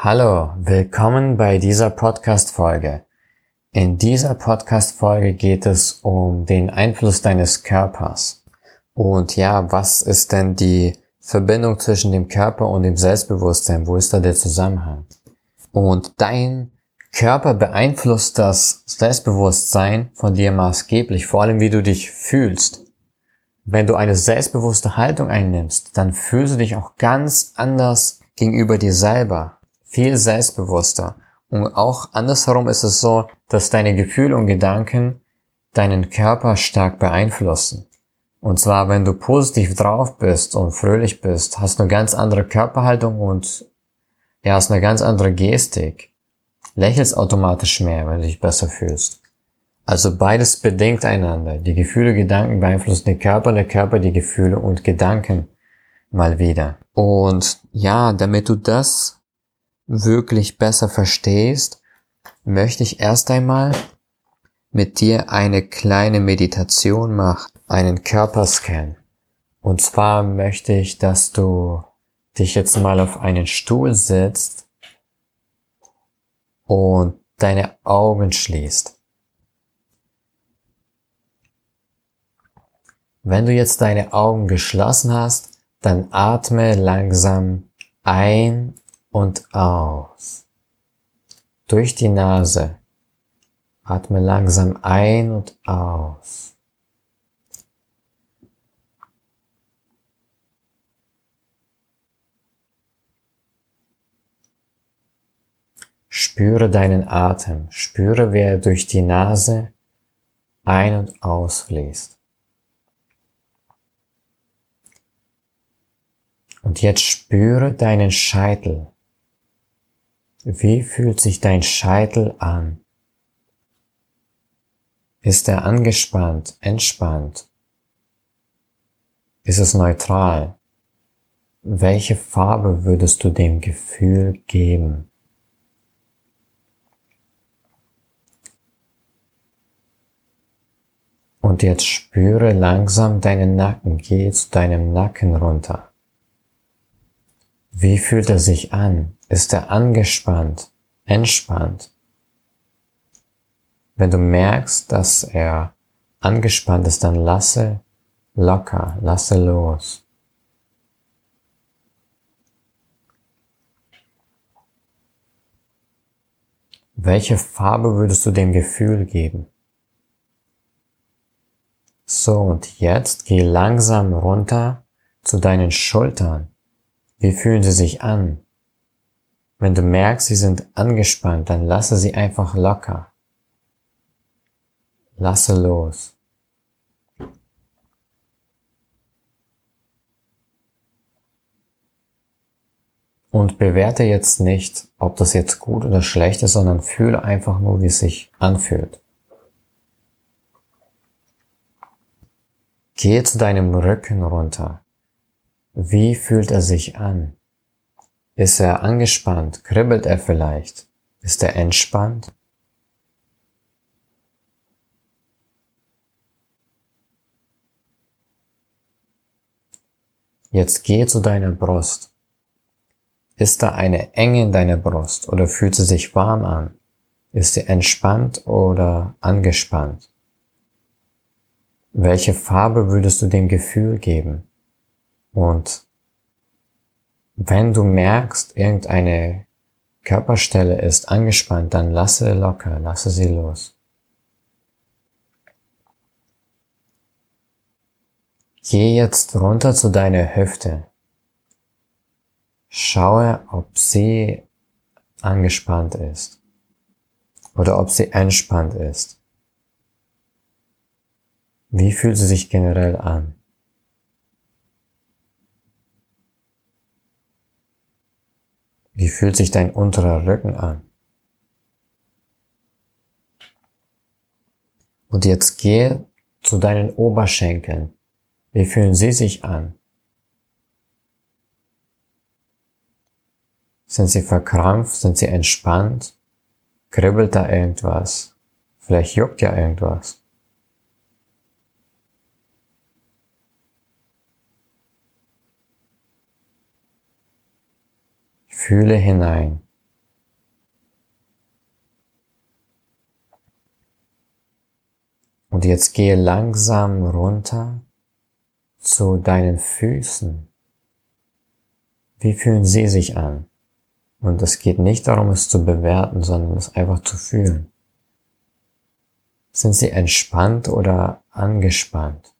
Hallo, willkommen bei dieser Podcast-Folge. In dieser Podcast-Folge geht es um den Einfluss deines Körpers. Und ja, was ist denn die Verbindung zwischen dem Körper und dem Selbstbewusstsein? Wo ist da der Zusammenhang? Und dein Körper beeinflusst das Selbstbewusstsein von dir maßgeblich, vor allem wie du dich fühlst. Wenn du eine selbstbewusste Haltung einnimmst, dann fühlst du dich auch ganz anders gegenüber dir selber viel selbstbewusster. Und auch andersherum ist es so, dass deine Gefühle und Gedanken deinen Körper stark beeinflussen. Und zwar, wenn du positiv drauf bist und fröhlich bist, hast du eine ganz andere Körperhaltung und ja, hast eine ganz andere Gestik. Lächelst automatisch mehr, wenn du dich besser fühlst. Also beides bedingt einander. Die Gefühle, Gedanken beeinflussen den Körper, der Körper die Gefühle und Gedanken mal wieder. Und ja, damit du das wirklich besser verstehst, möchte ich erst einmal mit dir eine kleine Meditation machen, einen Körperscan. Und zwar möchte ich, dass du dich jetzt mal auf einen Stuhl setzt und deine Augen schließt. Wenn du jetzt deine Augen geschlossen hast, dann atme langsam ein und aus. Durch die Nase. Atme langsam ein und aus. Spüre deinen Atem, spüre, wie er durch die Nase ein- und ausfließt. Und jetzt spüre deinen Scheitel. Wie fühlt sich dein Scheitel an? Ist er angespannt, entspannt? Ist es neutral? Welche Farbe würdest du dem Gefühl geben? Und jetzt spüre langsam deinen Nacken, geh zu deinem Nacken runter. Wie fühlt er sich an? Ist er angespannt, entspannt? Wenn du merkst, dass er angespannt ist, dann lasse locker, lasse los. Welche Farbe würdest du dem Gefühl geben? So, und jetzt geh langsam runter zu deinen Schultern. Wie fühlen sie sich an? Wenn du merkst, sie sind angespannt, dann lasse sie einfach locker. Lasse los. Und bewerte jetzt nicht, ob das jetzt gut oder schlecht ist, sondern fühle einfach nur, wie es sich anfühlt. Gehe zu deinem Rücken runter. Wie fühlt er sich an? Ist er angespannt? Kribbelt er vielleicht? Ist er entspannt? Jetzt geh zu deiner Brust. Ist da eine Enge in deiner Brust oder fühlt sie sich warm an? Ist sie entspannt oder angespannt? Welche Farbe würdest du dem Gefühl geben? Und wenn du merkst, irgendeine Körperstelle ist angespannt, dann lasse locker, lasse sie los. Geh jetzt runter zu deiner Hüfte. Schaue, ob sie angespannt ist oder ob sie entspannt ist. Wie fühlt sie sich generell an? Wie fühlt sich dein unterer Rücken an? Und jetzt gehe zu deinen Oberschenkeln. Wie fühlen sie sich an? Sind sie verkrampft? Sind sie entspannt? Kribbelt da irgendwas? Vielleicht juckt ja irgendwas. Gefühle hinein. Und jetzt gehe langsam runter zu deinen Füßen. Wie fühlen sie sich an? Und es geht nicht darum, es zu bewerten, sondern es einfach zu fühlen. Sind sie entspannt oder angespannt?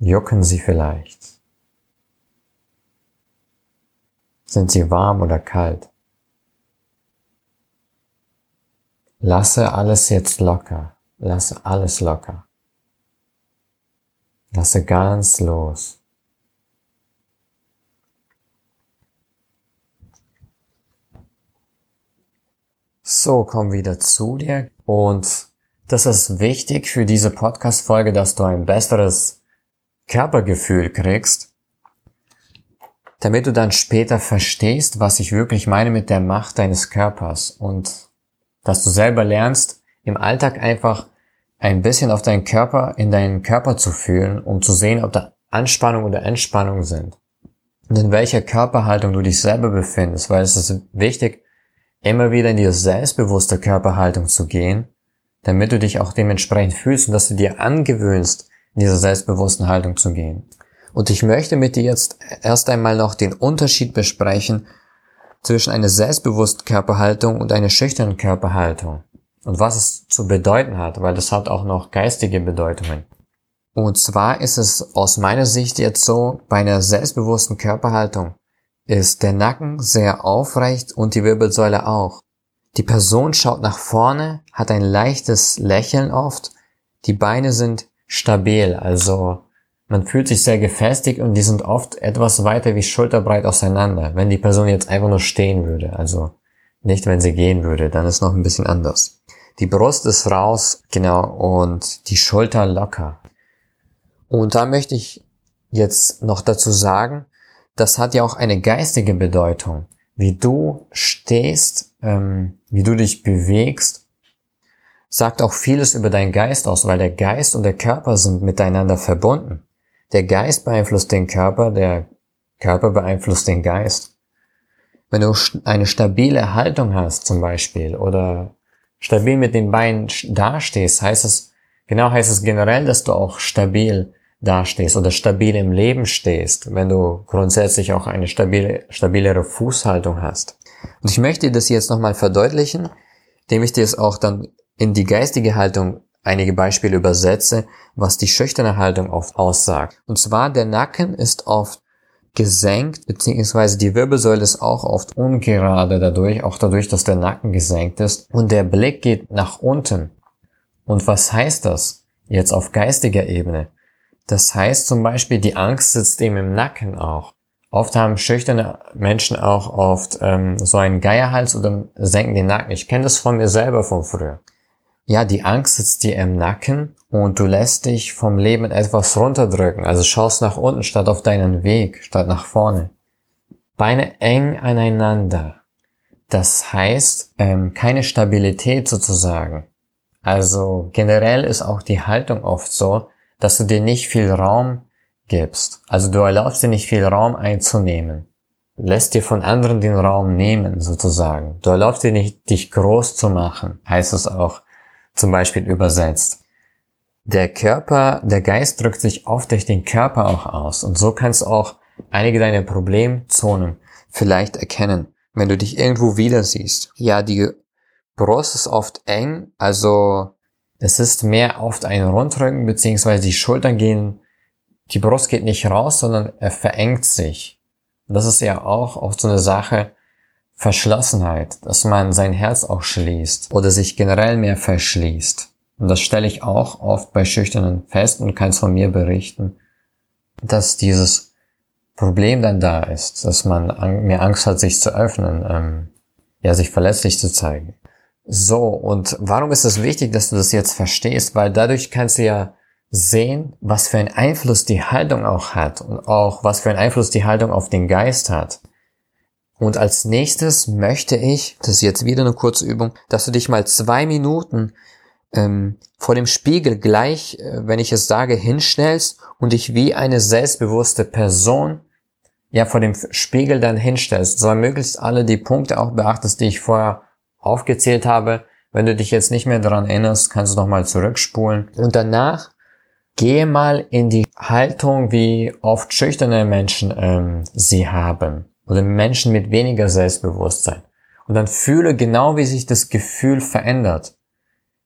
Jucken sie vielleicht? Sind sie warm oder kalt? Lasse alles jetzt locker. Lasse alles locker. Lasse ganz los. So, komm wieder zu dir. Und das ist wichtig für diese Podcast-Folge, dass du ein besseres Körpergefühl kriegst, damit du dann später verstehst, was ich wirklich meine mit der Macht deines Körpers und dass du selber lernst, im Alltag einfach ein bisschen auf deinen Körper, in deinen Körper zu fühlen, um zu sehen, ob da Anspannung oder Entspannung sind. Und in welcher Körperhaltung du dich selber befindest, weil es ist wichtig, immer wieder in die selbstbewusste Körperhaltung zu gehen, damit du dich auch dementsprechend fühlst und dass du dir angewöhnst, in dieser selbstbewussten Haltung zu gehen. Und ich möchte mit dir jetzt erst einmal noch den Unterschied besprechen zwischen einer selbstbewussten Körperhaltung und einer schüchternen Körperhaltung. Und was es zu bedeuten hat, weil das hat auch noch geistige Bedeutungen. Und zwar ist es aus meiner Sicht jetzt so, bei einer selbstbewussten Körperhaltung ist der Nacken sehr aufrecht und die Wirbelsäule auch. Die Person schaut nach vorne, hat ein leichtes Lächeln oft, die Beine sind stabil, also man fühlt sich sehr gefestigt und die sind oft etwas weiter wie schulterbreit auseinander, wenn die Person jetzt einfach nur stehen würde, also nicht wenn sie gehen würde, dann ist noch ein bisschen anders. Die Brust ist raus, genau, und die Schulter locker. Und da möchte ich jetzt noch dazu sagen, das hat ja auch eine geistige Bedeutung. Wie du stehst, ähm, wie du dich bewegst, sagt auch vieles über deinen Geist aus, weil der Geist und der Körper sind miteinander verbunden. Der Geist beeinflusst den Körper, der Körper beeinflusst den Geist. Wenn du eine stabile Haltung hast zum Beispiel oder stabil mit den Beinen dastehst, heißt es, genau heißt es generell, dass du auch stabil dastehst oder stabil im Leben stehst, wenn du grundsätzlich auch eine stabile, stabilere Fußhaltung hast. Und ich möchte das jetzt nochmal verdeutlichen, indem ich dir es auch dann in die geistige Haltung einige Beispiele übersetze, was die schüchterne Haltung oft aussagt. Und zwar der Nacken ist oft gesenkt, beziehungsweise die Wirbelsäule ist auch oft ungerade dadurch, auch dadurch, dass der Nacken gesenkt ist. Und der Blick geht nach unten. Und was heißt das jetzt auf geistiger Ebene? Das heißt zum Beispiel, die Angst sitzt ihm im Nacken auch. Oft haben schüchterne Menschen auch oft ähm, so einen Geierhals oder senken den Nacken. Ich kenne das von mir selber von früher. Ja, die Angst sitzt dir im Nacken und du lässt dich vom Leben etwas runterdrücken. Also schaust nach unten statt auf deinen Weg, statt nach vorne. Beine eng aneinander. Das heißt, ähm, keine Stabilität sozusagen. Also generell ist auch die Haltung oft so, dass du dir nicht viel Raum gibst. Also du erlaubst dir nicht viel Raum einzunehmen. Lässt dir von anderen den Raum nehmen, sozusagen. Du erlaubst dir nicht, dich groß zu machen, heißt es auch zum Beispiel übersetzt. Der Körper, der Geist drückt sich oft durch den Körper auch aus. Und so kannst du auch einige deiner Problemzonen vielleicht erkennen, wenn du dich irgendwo wieder siehst. Ja, die Brust ist oft eng, also es ist mehr oft ein Rundrücken, beziehungsweise die Schultern gehen, die Brust geht nicht raus, sondern er verengt sich. Und das ist ja auch oft so eine Sache, Verschlossenheit, dass man sein Herz auch schließt oder sich generell mehr verschließt. Und das stelle ich auch oft bei Schüchternen fest und kann es von mir berichten, dass dieses Problem dann da ist, dass man mehr Angst hat, sich zu öffnen, ähm, ja, sich verletzlich zu zeigen. So, und warum ist es wichtig, dass du das jetzt verstehst? Weil dadurch kannst du ja sehen, was für einen Einfluss die Haltung auch hat und auch was für einen Einfluss die Haltung auf den Geist hat. Und als nächstes möchte ich, das ist jetzt wieder eine kurze Übung, dass du dich mal zwei Minuten ähm, vor dem Spiegel gleich, äh, wenn ich es sage, hinstellst und dich wie eine selbstbewusste Person ja vor dem Spiegel dann hinstellst. So möglichst alle die Punkte auch beachtest, die ich vorher aufgezählt habe, Wenn du dich jetzt nicht mehr daran erinnerst, kannst du nochmal zurückspulen. Und danach gehe mal in die Haltung, wie oft schüchterne Menschen ähm, sie haben. Oder Menschen mit weniger Selbstbewusstsein. Und dann fühle genau, wie sich das Gefühl verändert.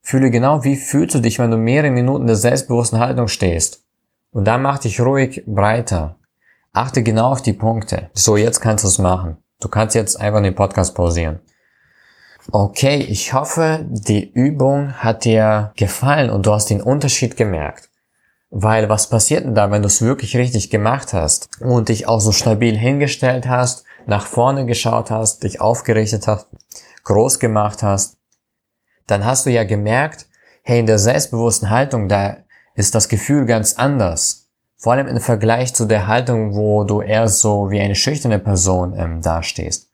Fühle genau, wie fühlst du dich, wenn du mehrere Minuten in der selbstbewussten Haltung stehst. Und dann mach dich ruhig breiter. Achte genau auf die Punkte. So, jetzt kannst du es machen. Du kannst jetzt einfach den Podcast pausieren. Okay, ich hoffe, die Übung hat dir gefallen und du hast den Unterschied gemerkt. Weil was passiert denn da, wenn du es wirklich richtig gemacht hast und dich auch so stabil hingestellt hast, nach vorne geschaut hast, dich aufgerichtet hast, groß gemacht hast, dann hast du ja gemerkt, hey, in der selbstbewussten Haltung, da ist das Gefühl ganz anders. Vor allem im Vergleich zu der Haltung, wo du eher so wie eine schüchterne Person ähm, dastehst.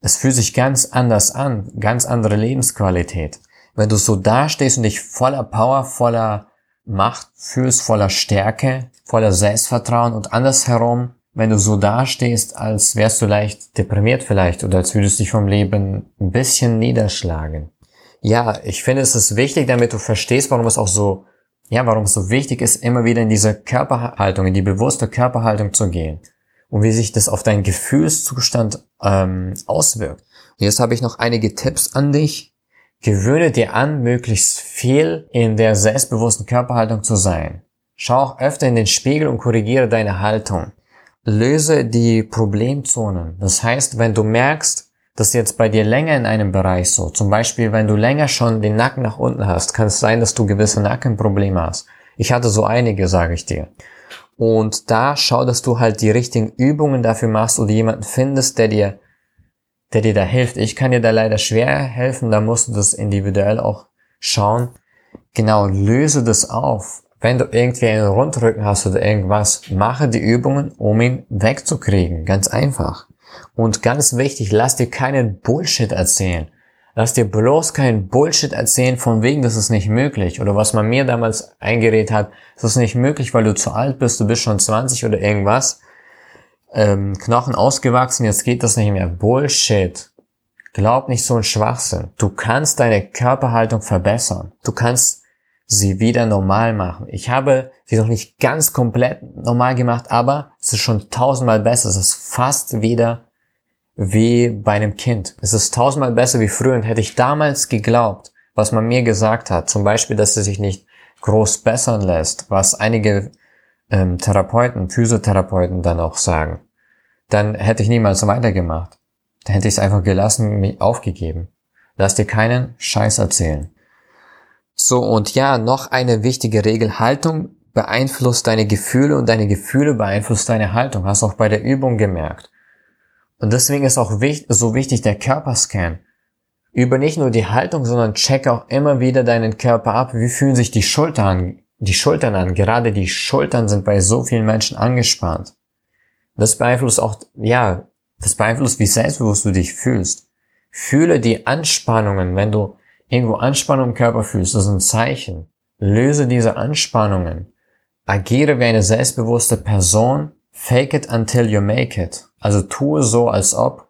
Es fühlt sich ganz anders an, ganz andere Lebensqualität. Wenn du so dastehst und dich voller Power, voller Macht fühlst, voller Stärke, voller Selbstvertrauen und andersherum, wenn du so dastehst, als wärst du leicht deprimiert vielleicht oder als würdest du dich vom Leben ein bisschen niederschlagen. Ja, ich finde es ist wichtig, damit du verstehst, warum es auch so ja, warum es so wichtig ist, immer wieder in diese Körperhaltung, in die bewusste Körperhaltung zu gehen und wie sich das auf deinen Gefühlszustand ähm, auswirkt. Und jetzt habe ich noch einige Tipps an dich. Gewöhne dir an, möglichst viel in der selbstbewussten Körperhaltung zu sein. Schau auch öfter in den Spiegel und korrigiere deine Haltung. Löse die Problemzonen. Das heißt, wenn du merkst, das jetzt bei dir länger in einem Bereich so, zum Beispiel wenn du länger schon den Nacken nach unten hast, kann es sein, dass du gewisse Nackenprobleme hast. Ich hatte so einige, sage ich dir. Und da schau, dass du halt die richtigen Übungen dafür machst oder jemanden findest, der dir, der dir da hilft. Ich kann dir da leider schwer helfen, da musst du das individuell auch schauen. Genau, löse das auf. Wenn du irgendwie einen Rundrücken hast oder irgendwas, mache die Übungen, um ihn wegzukriegen. Ganz einfach. Und ganz wichtig, lass dir keinen Bullshit erzählen. Lass dir bloß keinen Bullshit erzählen von wegen, das ist nicht möglich. Oder was man mir damals eingeredet hat, das ist nicht möglich, weil du zu alt bist, du bist schon 20 oder irgendwas. Ähm, Knochen ausgewachsen, jetzt geht das nicht mehr. Bullshit. Glaub nicht so ein Schwachsinn. Du kannst deine Körperhaltung verbessern. Du kannst sie wieder normal machen. Ich habe sie noch nicht ganz komplett normal gemacht, aber es ist schon tausendmal besser. Es ist fast wieder wie bei einem Kind. Es ist tausendmal besser wie früher und hätte ich damals geglaubt, was man mir gesagt hat, zum Beispiel, dass es sich nicht groß bessern lässt, was einige ähm, Therapeuten, Physiotherapeuten dann auch sagen, dann hätte ich niemals weitergemacht. Dann hätte ich es einfach gelassen, mich aufgegeben. Lass dir keinen Scheiß erzählen. So, und ja, noch eine wichtige Regel. Haltung beeinflusst deine Gefühle und deine Gefühle beeinflusst deine Haltung. Hast du auch bei der Übung gemerkt. Und deswegen ist auch so wichtig der Körperscan. Über nicht nur die Haltung, sondern check auch immer wieder deinen Körper ab. Wie fühlen sich die Schultern? Die Schultern an. Gerade die Schultern sind bei so vielen Menschen angespannt. Das beeinflusst auch, ja, das beeinflusst, wie selbstbewusst du dich fühlst. Fühle die Anspannungen, wenn du irgendwo Anspannung im Körper fühlst, das ist ein Zeichen. Löse diese Anspannungen. Agiere wie eine selbstbewusste Person. Fake it until you make it. Also tue so, als ob,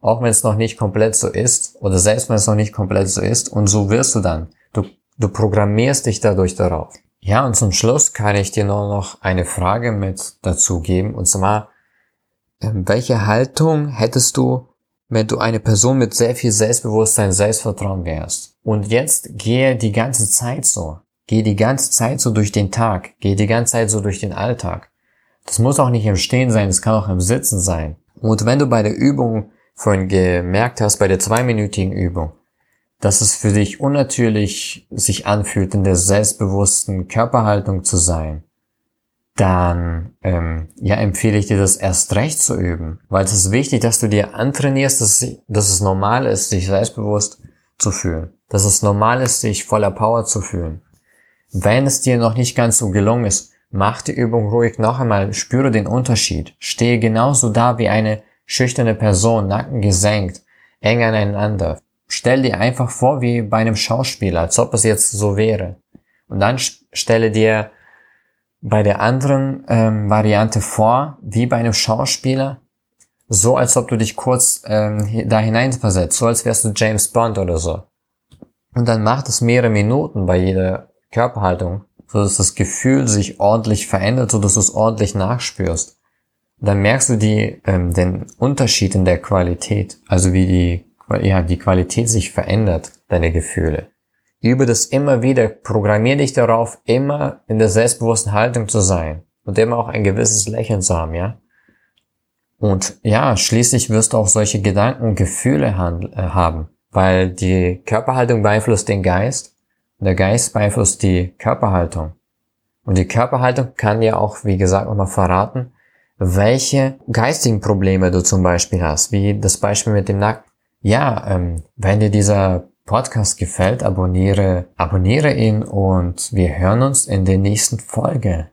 auch wenn es noch nicht komplett so ist, oder selbst wenn es noch nicht komplett so ist, und so wirst du dann. Du, du programmierst dich dadurch darauf. Ja, und zum Schluss kann ich dir nur noch eine Frage mit dazu geben, und zwar, ähm, welche Haltung hättest du, wenn du eine Person mit sehr viel Selbstbewusstsein, Selbstvertrauen wärst? Und jetzt gehe die ganze Zeit so. Gehe die ganze Zeit so durch den Tag. Gehe die ganze Zeit so durch den Alltag. Das muss auch nicht im Stehen sein, es kann auch im Sitzen sein. Und wenn du bei der Übung vorhin gemerkt hast, bei der zweiminütigen Übung, dass es für dich unnatürlich sich anfühlt, in der selbstbewussten Körperhaltung zu sein, dann ähm, ja empfehle ich dir das erst recht zu üben, weil es ist wichtig, dass du dir antrainierst, dass, dass es normal ist, sich selbstbewusst zu fühlen, dass es normal ist, sich voller Power zu fühlen. Wenn es dir noch nicht ganz so gelungen ist, Mach die Übung ruhig noch einmal, spüre den Unterschied. Stehe genauso da wie eine schüchterne Person, Nacken gesenkt, eng aneinander. Stell dir einfach vor wie bei einem Schauspieler, als ob es jetzt so wäre. Und dann stelle dir bei der anderen ähm, Variante vor, wie bei einem Schauspieler, so als ob du dich kurz ähm, da hineinversetzt, so als wärst du James Bond oder so. Und dann macht es mehrere Minuten bei jeder Körperhaltung, so dass das Gefühl sich ordentlich verändert, so dass du es ordentlich nachspürst. dann merkst du die, ähm, den Unterschied in der Qualität, also wie die, ja, die Qualität sich verändert, deine Gefühle. Übe das immer wieder, programmier dich darauf, immer in der selbstbewussten Haltung zu sein und immer auch ein gewisses Lächeln zu haben, ja. Und ja, schließlich wirst du auch solche Gedanken und Gefühle äh, haben, weil die Körperhaltung beeinflusst den Geist und der Geist beeinflusst die Körperhaltung. Und die Körperhaltung kann dir auch, wie gesagt, nochmal verraten, welche geistigen Probleme du zum Beispiel hast, wie das Beispiel mit dem Nacken. Ja, ähm, wenn dir dieser Podcast gefällt, abonniere, abonniere ihn und wir hören uns in der nächsten Folge.